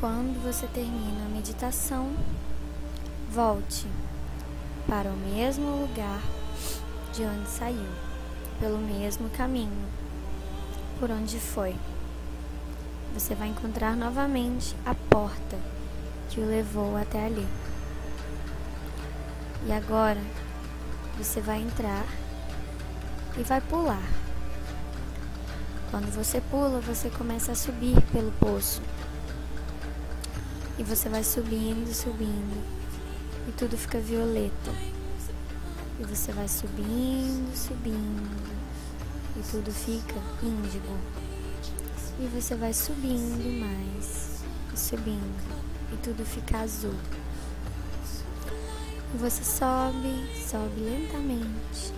quando você termina a meditação, volte para o mesmo lugar de onde saiu, pelo mesmo caminho por onde foi. Você vai encontrar novamente a porta que o levou até ali. E agora você vai entrar e vai pular. Quando você pula, você começa a subir pelo poço. E você vai subindo, subindo. E tudo fica violeta. E você vai subindo, subindo. E tudo fica índigo. E você vai subindo mais. E subindo. E tudo fica azul. E você sobe, sobe lentamente.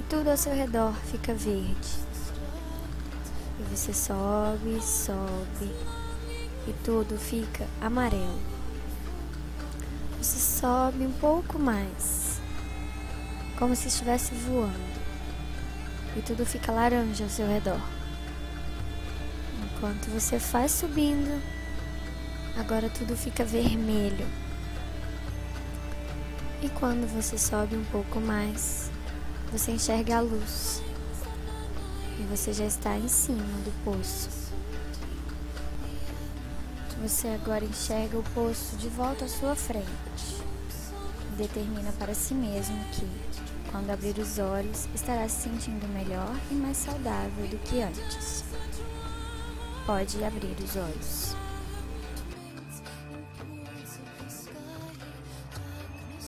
E tudo ao seu redor fica verde. E você sobe, sobe. E tudo fica amarelo. Você sobe um pouco mais. Como se estivesse voando. E tudo fica laranja ao seu redor. Enquanto você faz subindo, agora tudo fica vermelho. E quando você sobe um pouco mais, você enxerga a luz. E você já está em cima do poço. Você agora enxerga o poço de volta à sua frente. Determina para si mesmo que, quando abrir os olhos, estará se sentindo melhor e mais saudável do que antes. Pode abrir os olhos.